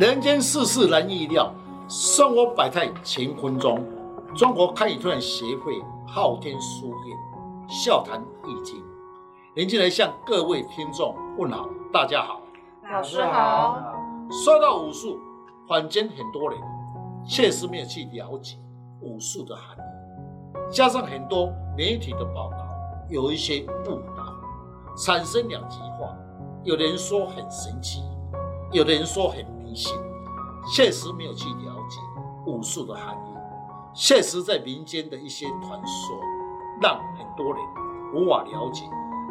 人间世事难预料，生活百态乾坤中。中国堪舆推展协会昊天书院笑谈易经，连进来向各位听众问好，大家好，老师好。说到武术，坊间很多人确实没有去了解武术的含义，加上很多媒体的报道有一些误导，产生两极化。有的人说很神奇，有的人说很迷信，确实没有去了解武术的含义。确实，在民间的一些传说，让很多人无法了解，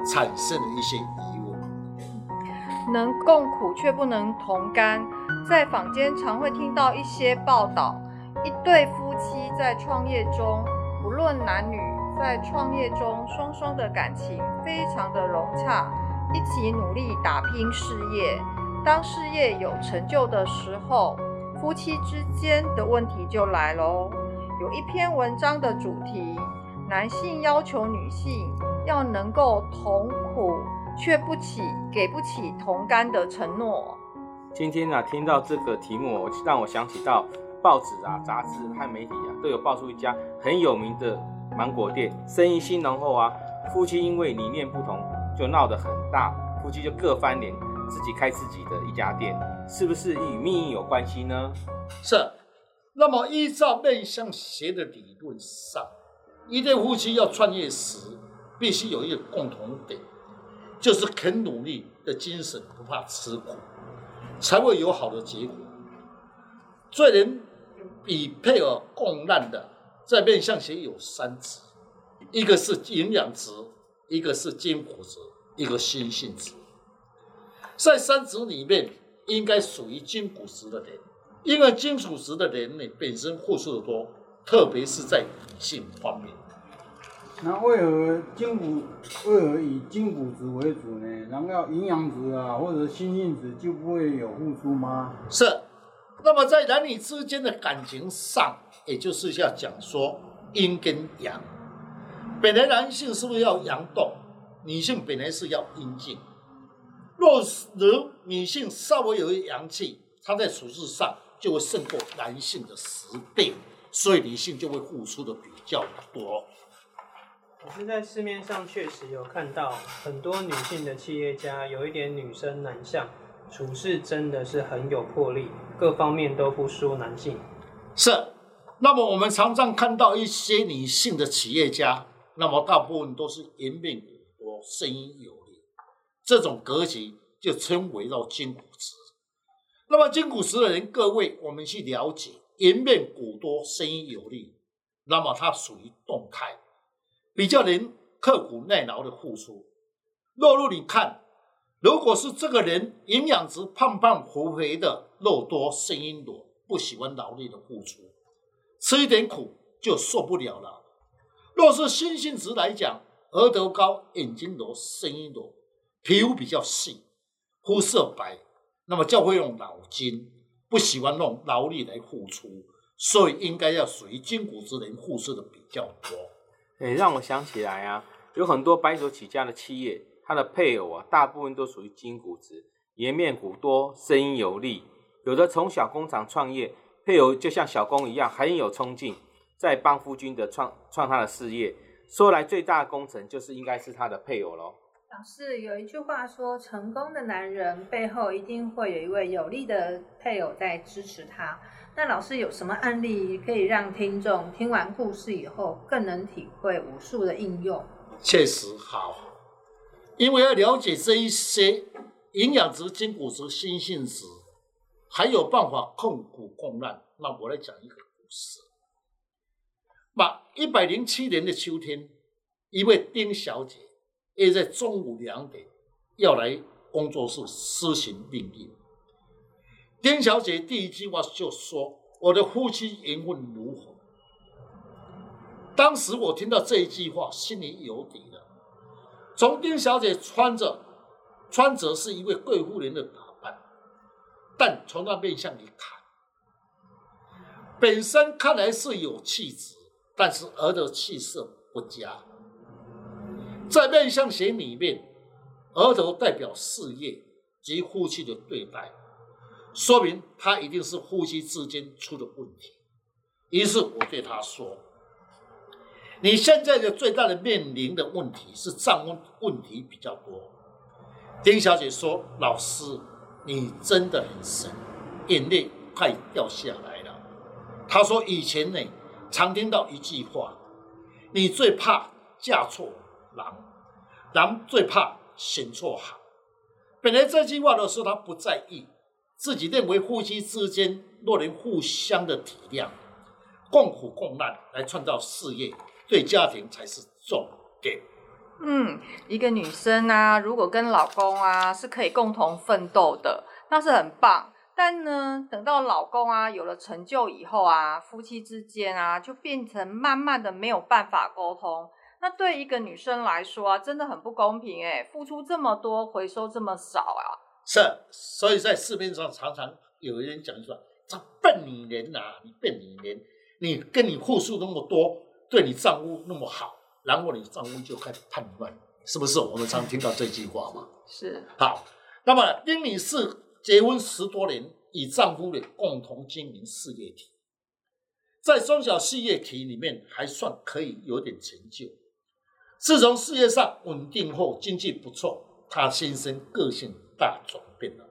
产生了一些疑问。能共苦却不能同甘，在坊间常会听到一些报道：一对夫妻在创业中，不论男女，在创业中双双的感情非常的融洽，一起努力打拼事业。当事业有成就的时候，夫妻之间的问题就来喽。有一篇文章的主题：男性要求女性要能够同苦，却不起给不起同甘的承诺。今天啊，听到这个题目，我让我想起到报纸啊、杂志和媒体啊，都有爆出一家很有名的芒果店，生意兴隆后啊，夫妻因为理念不同就闹得很大，夫妻就各翻脸，自己开自己的一家店，是不是与命运有关系呢？是。那么，依照面相学的理论上，一对夫妻要创业时，必须有一个共同点，就是肯努力的精神，不怕吃苦，才会有好的结果。最能与配偶共难的，在面相学有三值，一个是营养值，一个是筋骨值，一个心性值。在三值里面，应该属于金骨值的人。因为金属质的人呢，本身付出的多，特别是在女性方面。那为何筋骨为何以筋骨质为主呢？难道营养值啊，或者心性值就不会有付出吗？是。那么在男女之间的感情上，也就是要讲说阴跟阳。本来男性是不是要阳动？女性本来是要阴静。若是女性稍微有一阳气，她在处事上。就会胜过男性的十倍，所以女性就会付出的比较多。可是，在市面上确实有看到很多女性的企业家，有一点女生男相，处事真的是很有魄力，各方面都不输男性。是，那么我们常常看到一些女性的企业家，那么大部分都是颜面骨多，声音有力，这种格局就称为到筋骨质。那么筋骨质的人，各位，我们去了解，颜面骨多，声音有力，那么它属于动态，比较能刻苦耐劳的付出。若入你看，如果是这个人营养值胖胖肥肥的，肉多，声音多，不喜欢劳力的付出，吃一点苦就受不了了。若是星星值来讲，额头高，眼睛多，声音多，皮肤比较细，肤色白。那么较会用脑筋，不喜欢用劳力来付出，所以应该要属于筋骨质人付出的比较多。哎，让我想起来啊，有很多白手起家的企业，他的配偶啊，大部分都属于筋骨质，颜面骨多，声音有力。有的从小工厂创业，配偶就像小工一样，很有冲劲，在帮夫君的创创他的事业。说来最大的功臣就是应该是他的配偶喽。老师有一句话说，成功的男人背后一定会有一位有力的配偶在支持他。那老师有什么案例可以让听众听完故事以后更能体会武术的应用？确实好，因为要了解这一些营养值、筋骨值、心性值，还有办法共苦共难。那我来讲一个故事。那一百零七年的秋天，一位丁小姐。约在中午两点要来工作室施行命令。丁小姐第一句话就说：“我的夫妻缘分如何？”当时我听到这一句话，心里有底了。从丁小姐穿着穿着是一位贵妇人的打扮，但从那面相一看，本身看来是有气质，但是儿的气色不佳。在面相学里面，额头代表事业及夫妻的对待，说明他一定是夫妻之间出了问题。于是我对他说：“你现在的最大的面临的问题是丈问问题比较多。”丁小姐说：“老师，你真的很神，眼泪快掉下来了。”她说：“以前呢，常听到一句话，你最怕嫁错郎，郎最怕选错行。本来这句话的时候，她不在意，自己认为夫妻之间若能互相的体谅，共苦共难来创造事业，对家庭才是重点。”嗯，一个女生啊，如果跟老公啊是可以共同奋斗的，那是很棒。但呢，等到老公啊有了成就以后啊，夫妻之间啊就变成慢慢的没有办法沟通。那对一个女生来说啊，真的很不公平哎，付出这么多，回收这么少啊。是，所以在市面上常常有人讲说：“这笨女人呐，你笨女人，你跟你付出那么多，对你丈夫那么好。”然后你丈夫就开始叛乱，是不是？我们常听到这句话嘛。是。好，那么丁女士结婚十多年，与丈夫的共同经营事业体，在中小事业体里面还算可以有点成就。自从事业上稳定后，经济不错，他先生个性大转变了。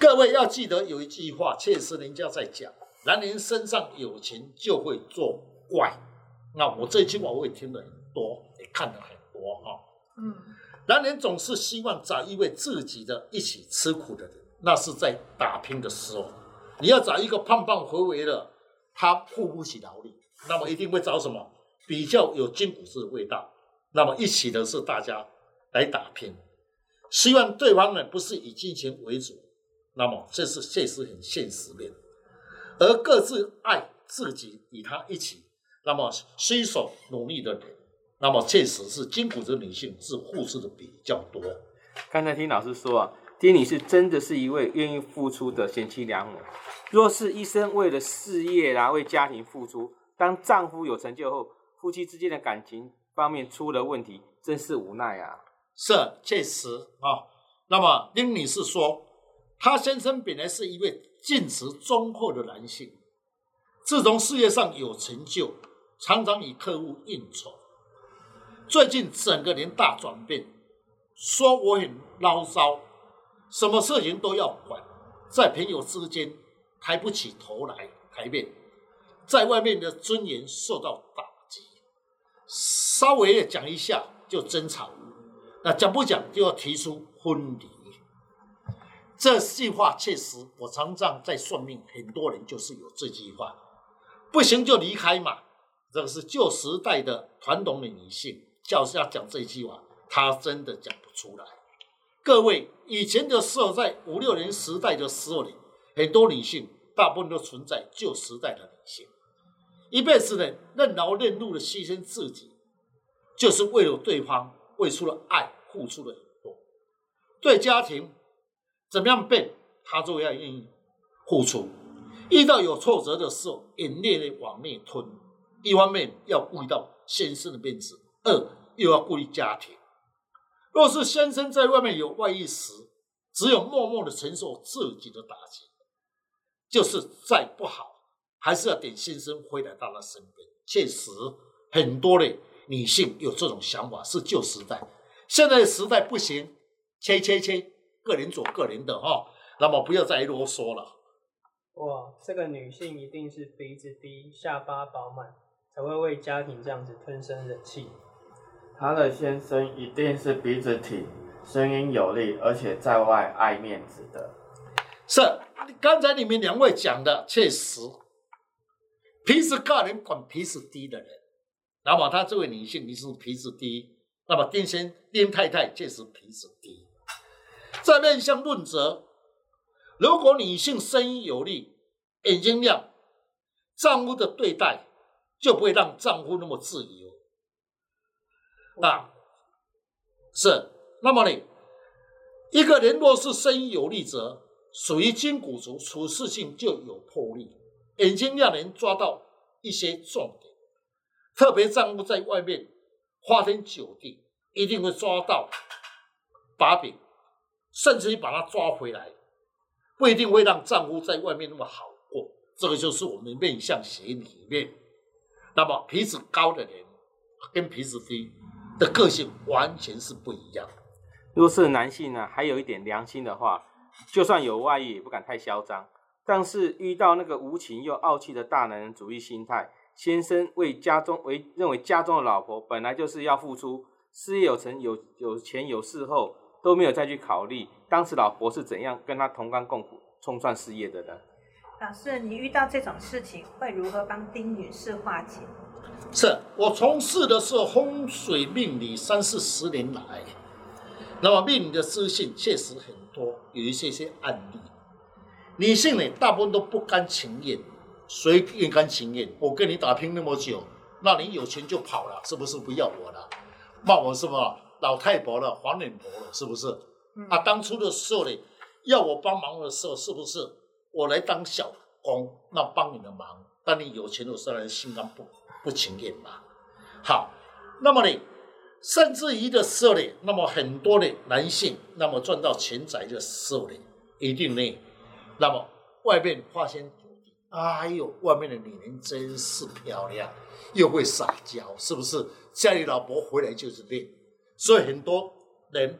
各位要记得有一句话，确实人家在讲：男人身上有钱就会作怪。那我这句话我也听了很多，也看了很多哈。嗯，男人总是希望找一位自己的一起吃苦的人，那是在打拼的时候。你要找一个胖胖肥肥的，他付不起劳力，那么一定会找什么比较有金骨子的味道。那么一起的是大家来打拼，希望对方呢不是以金钱为主，那么这是确实很现实面，而各自爱自己与他一起。那么携手努力的人，那么确实是金骨质女性是付出的比较多。刚才听老师说啊，丁女士真的是一位愿意付出的贤妻良母。若是一生为了事业啊，为家庭付出，当丈夫有成就后，夫妻之间的感情方面出了问题，真是无奈啊。是，确实啊。那么丁女士说，她先生本来是一位尽职忠厚的男性，自从事业上有成就。常常与客户应酬，最近整个人大转变，说我很唠叨，什么事情都要管，在朋友之间抬不起头来台面，在外面的尊严受到，稍微讲一下就争吵，那讲不讲就要提出分离。这句话确实，我常常在算命，很多人就是有这句话，不行就离开嘛。这个是旧时代的传统的女性，叫是要讲这句话，她真的讲不出来。各位，以前的时候，在五六年时代的时候里，很多女性，大部分都存在旧时代的女性，一辈子呢，任劳任怨的牺牲自己，就是为了对方，为出了爱，付出了很多。对家庭怎么样变，他都要愿意付出。遇到有挫折的时候，眼泪的往内吞。一方面要顾到先生的面子，二又要顾虑家庭。若是先生在外面有外遇时，只有默默的承受自己的打击，就是再不好，还是要等先生回来到他身边。确实，很多的女性有这种想法，是旧时代。现在的时代不行，切切切，个人做个人的哈。那么不要再啰嗦了。哇，这个女性一定是鼻子低，下巴饱满。才会为家庭这样子吞声忍气。她的先生一定是鼻子挺，声音有力，而且在外爱面子的。是，刚才你们两位讲的确实，鼻子高人管鼻子低的人。那么他这位女性，你是鼻子低，那么丁先丁太太确实鼻子低。在面相论责，如果女性声音有力，眼睛亮，丈夫的对待。就不会让丈夫那么自由，啊，是。那么呢，一个人若是声音有力者，属于筋骨族，处事性就有魄力，眼睛要能抓到一些重点。特别丈夫在外面花天酒地，一定会抓到把柄，甚至于把他抓回来。不一定会让丈夫在外面那么好过。这个就是我们面相学里面，那么鼻子高的人跟鼻子低的个性完全是不一样。如果是男性呢，还有一点良心的话，就算有外遇也不敢太嚣张。但是遇到那个无情又傲气的大男人主义心态，先生为家中为认为家中的老婆本来就是要付出，事业有成有有钱有势后都没有再去考虑当时老婆是怎样跟他同甘共苦冲创事业的呢？老师，你遇到这种事情会如何帮丁女士化解？是我从事的是风水命理三四十年来，那么命理的资讯确实很多，有一些些案例。女性呢，大部分都不甘情愿，谁愿甘情愿？我跟你打拼那么久，那你有钱就跑了，是不是不要我了？骂我什么老太婆了、黄脸婆了，是不是？嗯、啊，当初的时候呢，要我帮忙的时候，是不是我来当小工，那帮你的忙？当你有钱的时候，当然心甘不不情愿嘛。好，那么呢，甚至于的时候呢，那么很多的男性，那么赚到钱财的时候呢，一定呢。那么外面发现，哎呦，外面的女人真是漂亮，又会撒娇，是不是？家里老婆回来就是练，所以很多人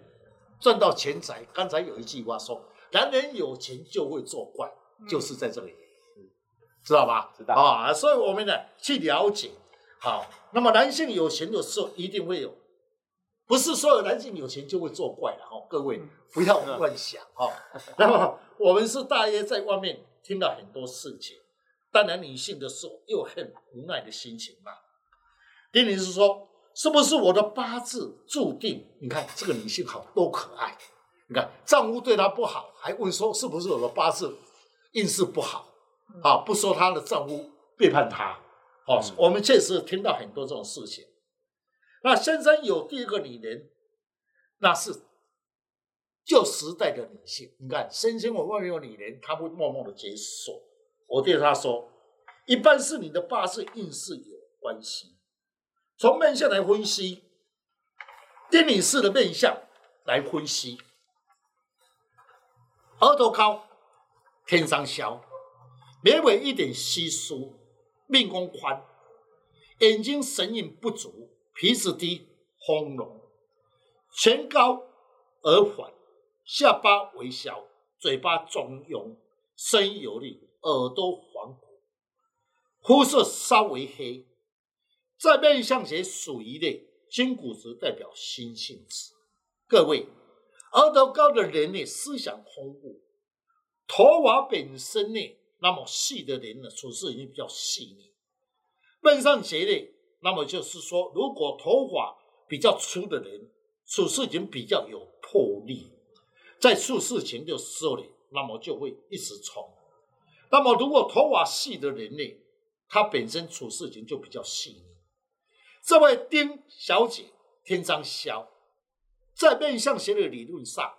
赚到钱财。刚才有一句话说，男人有钱就会作怪，嗯、就是在这里，知道吧？知道啊，所以我们呢去了解，好，那么男性有钱的时候一定会有，不是所有男性有钱就会作怪的哈，各位不要乱想哈。那么。我们是大约在外面听到很多事情，当然女性的时候又很无奈的心情嘛。丁女士说：“是不是我的八字注定？你看这个女性好多可爱，你看丈夫对她不好，还问说是不是我的八字运势不好？啊，不说她的丈夫背叛她。哦，我们确实听到很多这种事情。那先生有第一个女人，那是。”旧时代的女性，你看，先生我外面有女人，她会默默的接受。我对她说，一般是你的八字运势有关系。从面相来分析，丁女士的面相来分析，额头高，天上小，眉尾一点稀疏，命宫宽，眼睛神韵不足，鼻子低，丰隆，颧高，耳缓。下巴微小，嘴巴中庸，声音有力，耳朵黄骨，肤色稍微黑，在面相学属于的金骨质代表心性子。各位，额头高的人呢，思想丰富，头发本身呢，那么细的人呢，处事已经比较细腻。面相学呢，那么就是说，如果头发比较粗的人，处事已经比较有魄力。在处事情的时候呢，那么就会一直冲。那么如果头发细的人呢，他本身处事情就比较细腻。这位丁小姐天生肖，在面相学的理论上，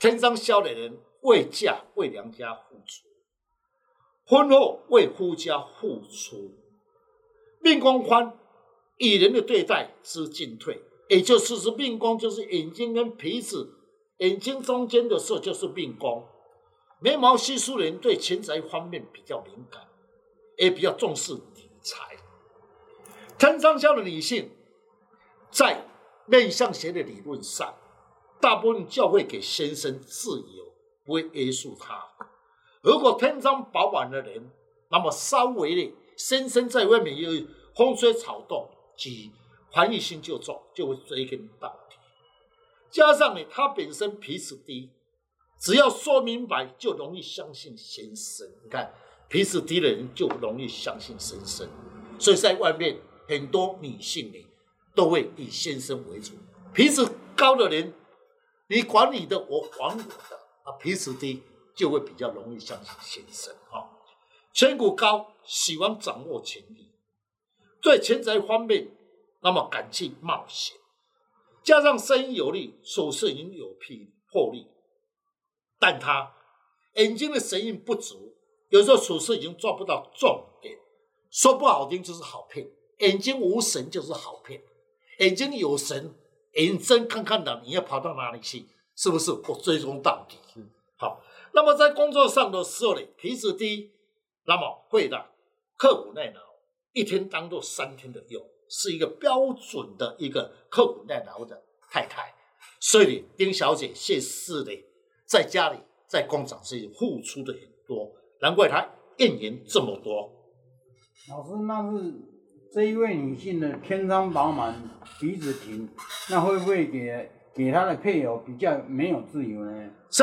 天生肖的人为嫁为娘家付出，婚后为夫家付出，命宫宽，与人的对待知进退，也就是说命宫就是眼睛跟鼻子。眼睛中间的色就是命宫，眉毛稀疏的人对钱财方面比较敏感，也比较重视理财。天生肖的女性，在面相学的理论上，大部分教会给先生自由，不会约束他。如果天生饱满的人，那么稍微的先生在外面有风吹草动，及防御心就重，就会追根到底。加上呢，他本身皮子低，只要说明白就容易相信先生。你看，皮子低的人就容易相信先生，所以在外面很多女性呢，都会以先生为主。皮子高的人，你管你的，我管我的啊。皮子低就会比较容易相信先生啊。颧骨高，喜欢掌握权力，对钱财方面，那么敢去冒险。加上声音有力，手势已经有魄魄力，但他眼睛的神韵不足，有时候手势已经抓不到重点。说不好听就是好骗，眼睛无神就是好骗。眼睛有神，眼睁看看的，你要跑到哪里去？是不是？我追踪到底，好，那么在工作上的时候呢，皮质低，那么会让刻苦耐劳，一天当做三天的用，是一个标准的一个刻苦耐劳的太太。所以，丁小姐谢氏的，在家里在工厂是付出的很多，难怪她怨言这么多。老师，那是这一位女性的天仓饱满，鼻子挺，那会不会给给她的配偶比较没有自由呢？是，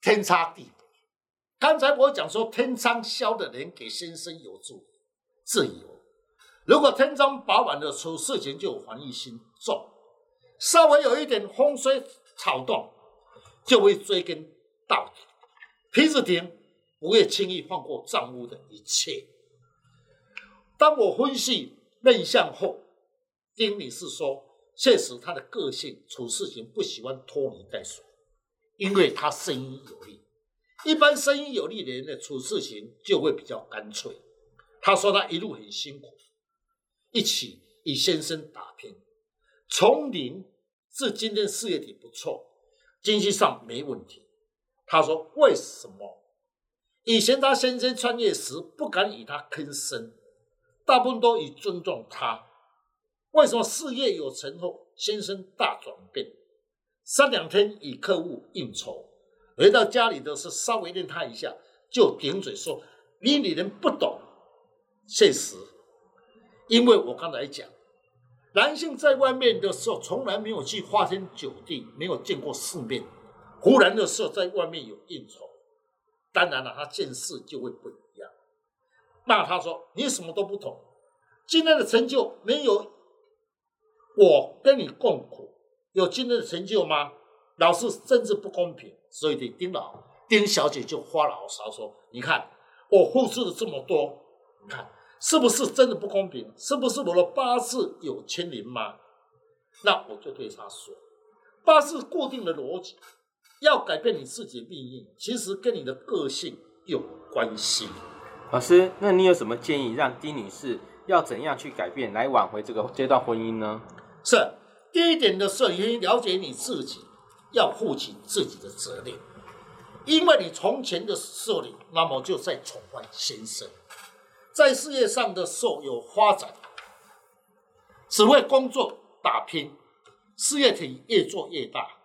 天差地别。刚才我讲说，天仓消的人给先生有助自由，如果天中饱满的处事情就防御心重，稍微有一点风吹草动，就会追根到底，皮子挺，不会轻易放过丈夫的一切。当我分析面相后，丁女士说，确实她的个性处事情不喜欢拖泥带水，因为她声音有力。一般声音有力的人的处事情就会比较干脆。她说她一路很辛苦，一起与先生打拼，从零至今天事业体不错，经济上没问题。他说为什么以前他先生创业时不敢与他吭声？大部分都以尊重他，为什么事业有成后，先生大转变？三两天与客户应酬，回到家里的是稍微念他一下，就顶嘴说：“你女人不懂。”现实，因为我刚才讲，男性在外面的时候从来没有去花天酒地，没有见过世面，忽然的时候在外面有应酬，当然了，他见识就会不一样。那他说：“你什么都不懂，今天的成就没有我跟你共苦，有今天的成就吗？老师真是不公平。”所以，丁老丁小姐就发牢骚说：“你看我付出了这么多，你看是不是真的不公平？是不是我的八字有牵连吗？”那我就对他说：“八字固定的逻辑，要改变你自己的命运，其实跟你的个性有关系。”老师，那你有什么建议，让丁女士要怎样去改变，来挽回这个这段婚姻呢？是第一点的时候，你先了解你自己，要负起自己的责任，因为你从前的时候，你那么就在宠坏先生，在事业上的时候有发展，只为工作打拼，事业体越做越大，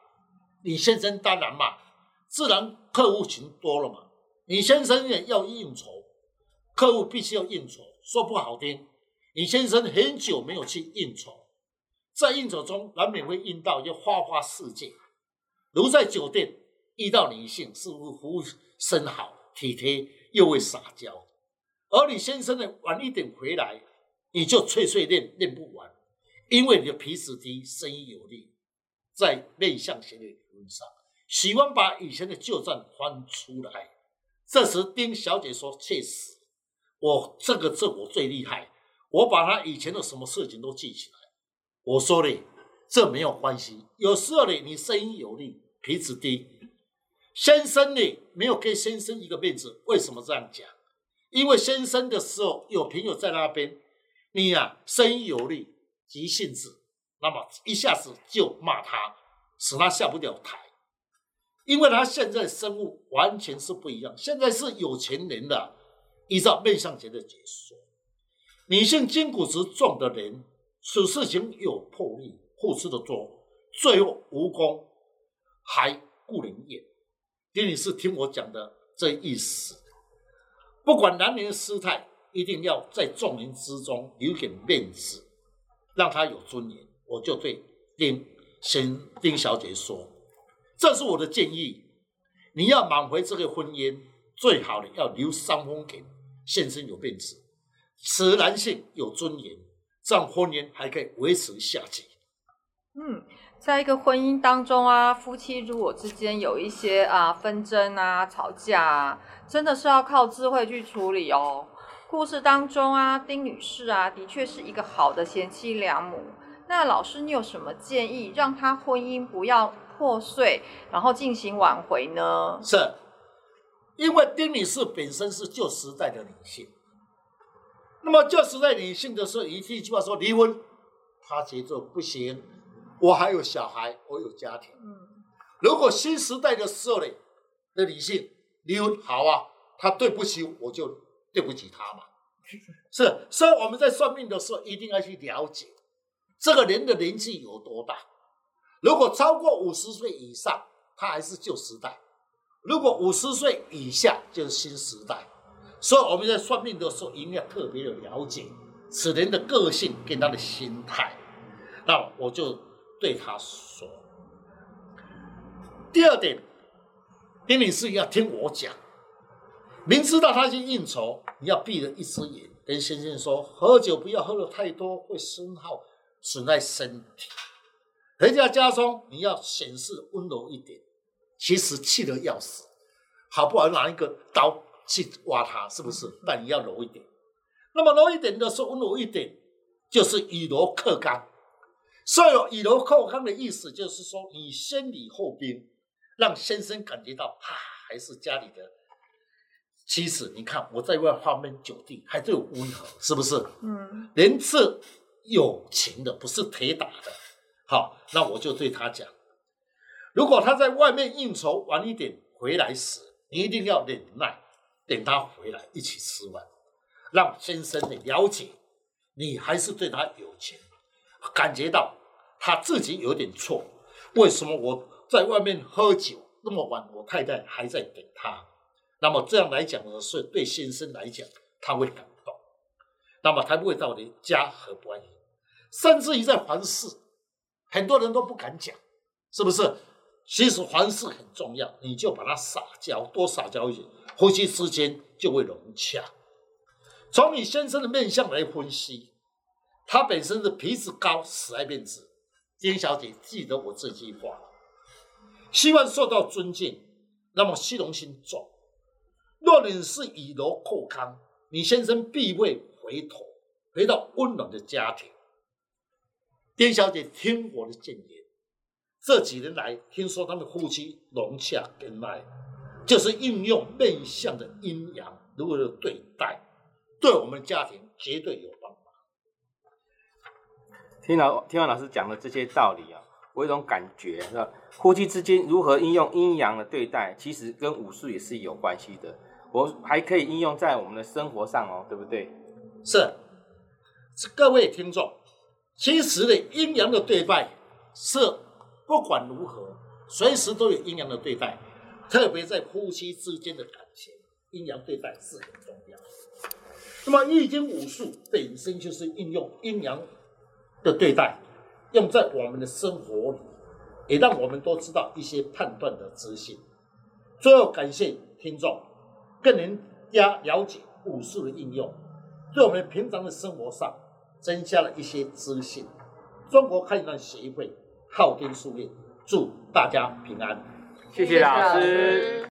你先生当然嘛，自然客户群多了嘛，你先生也要应酬。客户必须要应酬，说不好听，你先生很久没有去应酬，在应酬中难免会应到一花花世界。如在酒店遇到女性，似乎服务生好、体贴，又会撒娇；而你先生呢，晚一点回来，你就脆碎练练不完，因为你的脾气低，声音有力，在面向型的理论上，喜欢把以前的旧账翻出来。这时丁小姐说：“确实。”我这个这我最厉害，我把他以前的什么事情都记起来。我说嘞，这没有关系。有时候呢，你声音有力，脾气低，先生呢没有给先生一个面子。为什么这样讲？因为先生的时候有朋友在那边，你呀、啊、声音有力，急性子，那么一下子就骂他，使他下不了台。因为他现在生物完全是不一样，现在是有钱人的。依照面相学的解说，女性筋骨质壮的人，处事情有魄力，付出的多，最后无功还顾人怨。丁女士听我讲的这意思，不管男人的姿态，一定要在众人之中留点面子，让他有尊严。我就对丁先丁小姐说，这是我的建议，你要挽回这个婚姻，最好的要留三分给。先生有面子，使男性有尊严，这样婚姻还可以维持下去。嗯，在一个婚姻当中啊，夫妻如果之间有一些啊纷争啊、吵架啊，真的是要靠智慧去处理哦。故事当中啊，丁女士啊，的确是一个好的贤妻良母。那老师，你有什么建议，让她婚姻不要破碎，然后进行挽回呢？是。因为丁女士本身是旧时代的女性，那么旧时代女性的时候，一句话说离婚，她觉得不行，我还有小孩，我有家庭。如果新时代的时候呢，的理性离婚好啊，他对不起我就对不起他嘛。是，所以我们在算命的时候一定要去了解这个人的年纪有多大。如果超过五十岁以上，他还是旧时代；如果五十岁以下，就是新时代。所以我们在算命的时候，一定要特别的了解此人的个性跟他的心态。那我就对他说：第二点，丁女士要听我讲。明知道他去应酬，你要闭着一只眼，跟先生说：喝酒不要喝得太多，会损耗损害身体。回家家中，你要显示温柔一点。其实气得要死，好不好拿一个刀去挖他，是不是？那你要柔一点。那么柔一点的时候，温柔一点，就是以柔克刚。所以以柔克刚的意思，就是说你先礼后兵，让先生感觉到啊，还是家里的妻子。你看我在外花天酒地，还对我温和，是不是？嗯，人是友情的，不是铁打的。好，那我就对他讲，如果他在外面应酬晚一点回来时，你一定要忍耐，等他回来一起吃饭，让先生呢了解你还是对他有情，感觉到他自己有点错。为什么我在外面喝酒那么晚，我太太还在等他？那么这样来讲呢，是对先生来讲他会感动，那么他不会到你家和不安，甚至于在凡事。很多人都不敢讲，是不是？其实凡事很重要，你就把它撒娇，多撒娇一点，夫妻之间就会融洽。从你先生的面相来分析，他本身的鼻子高，死爱面子。丁小姐记得我这句话，希望受到尊敬，那么虚荣心重。若你是以柔克刚，你先生必会回头，回到温暖的家庭。丁小姐，听我的建言。这几年来，听说他们夫妻融洽恩爱，就是运用面相的阴阳如何对待，对我们家庭绝对有。听老听完老师讲的这些道理啊，我有一种感觉，是吧？夫妻之间如何应用阴阳的对待，其实跟武术也是有关系的。我还可以应用在我们的生活上哦，对不对？是，各位听众。其实的阴阳的对待是不管如何，随时都有阴阳的对待，特别在夫妻之间的感情，阴阳对待是很重要。那么易经武术本身就是应用阴阳的对待，用在我们的生活里，也让我们都知道一些判断的资讯。最后感谢听众，更能加了解武术的应用，对我们平常的生活上。增加了一些资讯。中国汉传协会昊天书院祝大家平安，谢谢老师。